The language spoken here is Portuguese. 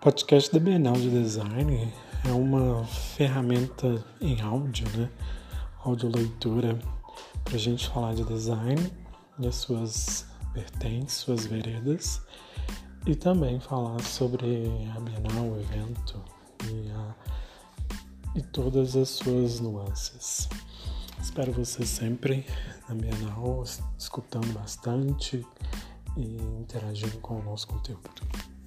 podcast da Bienal de Design é uma ferramenta em áudio, né? Audioleitura para a gente falar de design e as suas vertentes, suas veredas, e também falar sobre a Bienal, o evento e, a, e todas as suas nuances. Espero você sempre na Bienal, escutando bastante e interagindo com o nosso conteúdo.